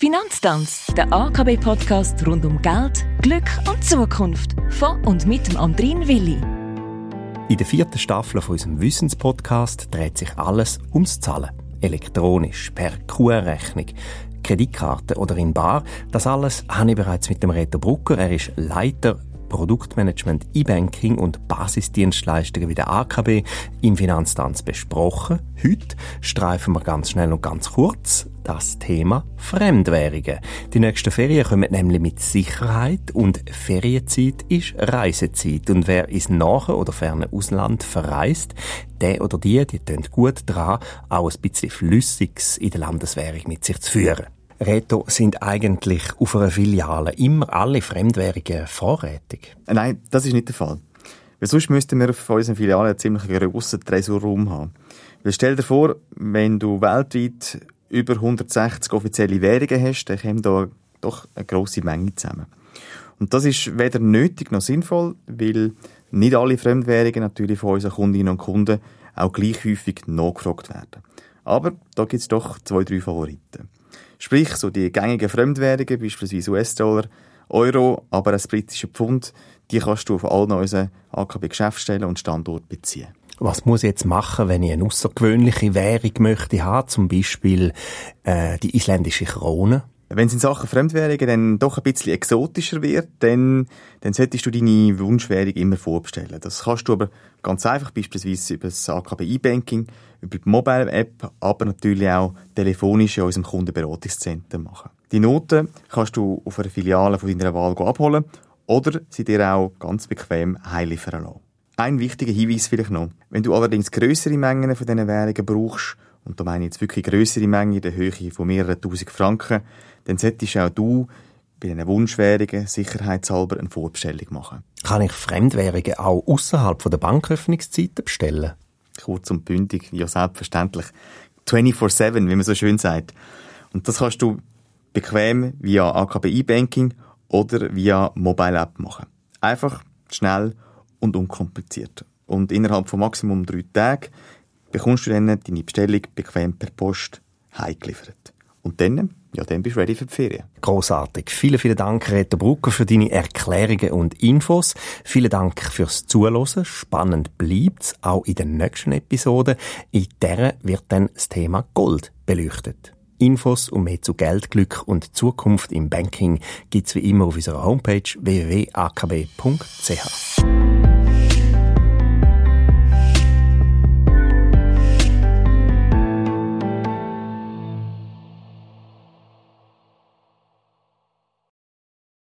Finanztanz, der AKB-Podcast rund um Geld, Glück und Zukunft. Von und mit dem Andrin Willi. In der vierten Staffel von unserem Wissenspodcast dreht sich alles ums Zahlen. Elektronisch, per QR-Rechnung, Kreditkarte oder in Bar. Das alles habe ich bereits mit dem Reto Brucker. Er ist Leiter Produktmanagement, E-Banking und Basisdienstleistungen wie der AKB im Finanztanz besprochen. Heute streifen wir ganz schnell und ganz kurz das Thema Fremdwährungen. Die nächsten Ferien kommen nämlich mit Sicherheit und Ferienzeit ist Reisezeit. Und wer ins nahe oder ferne Ausland verreist, der oder die, die tun gut dran, auch ein bisschen Flüssiges in der Landeswährung mit sich zu führen. Reto, sind eigentlich auf einer Filiale immer alle Fremdwährungen vorrätig? Nein, das ist nicht der Fall. Weil sonst müssten wir auf unseren Filialen einen ziemlich grossen Tresorraum haben. Weil stell dir vor, wenn du weltweit über 160 offizielle Währungen hast, dann kommen da doch eine grosse Menge zusammen. Und das ist weder nötig noch sinnvoll, weil nicht alle Fremdwährungen natürlich von unseren Kundinnen und Kunden auch gleich häufig nachgefragt werden. Aber da gibt es doch zwei, drei Favoriten. Sprich, so die gängigen Fremdwährungen, beispielsweise US-Dollar, Euro, aber das britische Pfund, die kannst du auf allen unseren AKB-Geschäftsstellen und Standorten beziehen. Was muss ich jetzt machen, wenn ich eine außergewöhnliche Währung möchte haben, zum Beispiel äh, die isländische Krone? Wenn es in Sachen Fremdwährungen dann doch ein bisschen exotischer wird, dann, dann solltest du deine Wunschwährung immer vorbestellen. Das kannst du aber ganz einfach, beispielsweise über das AKB E-Banking, über die Mobile-App, aber natürlich auch telefonisch in unserem Kundenberatungszentrum machen. Die Noten kannst du auf einer Filiale von deiner Wahl abholen oder sie dir auch ganz bequem heimliefern lassen. Ein wichtiger Hinweis vielleicht noch. Wenn du allerdings größere Mengen von diesen Währungen brauchst, und da meine ich jetzt wirklich größere Mengen in der Höhe von mehreren tausend Franken, dann solltest auch du bei diesen Wunschwährungen sicherheitshalber eine Vorbestellung machen. Kann ich Fremdwährungen auch außerhalb der Banköffnungszeiten bestellen? Kurz und bündig, ja selbstverständlich. 24-7, wie man so schön sagt. Und das kannst du bequem via AKB banking oder via Mobile App machen. Einfach, schnell und unkompliziert. Und innerhalb von maximum drei Tagen bekommst du dann deine Bestellung bequem per Post heimgeliefert. Und dann, ja, dann bist du ready für die Ferien. Großartig. Vielen, vielen Dank, Reto Brucker, für deine Erklärungen und Infos. Vielen Dank fürs Zuhören. Spannend bleibt's auch in den nächsten Episoden. In der wird dann das Thema Gold beleuchtet. Infos und mehr zu Geld, Glück und Zukunft im Banking gibt's wie immer auf unserer Homepage www.akb.ch.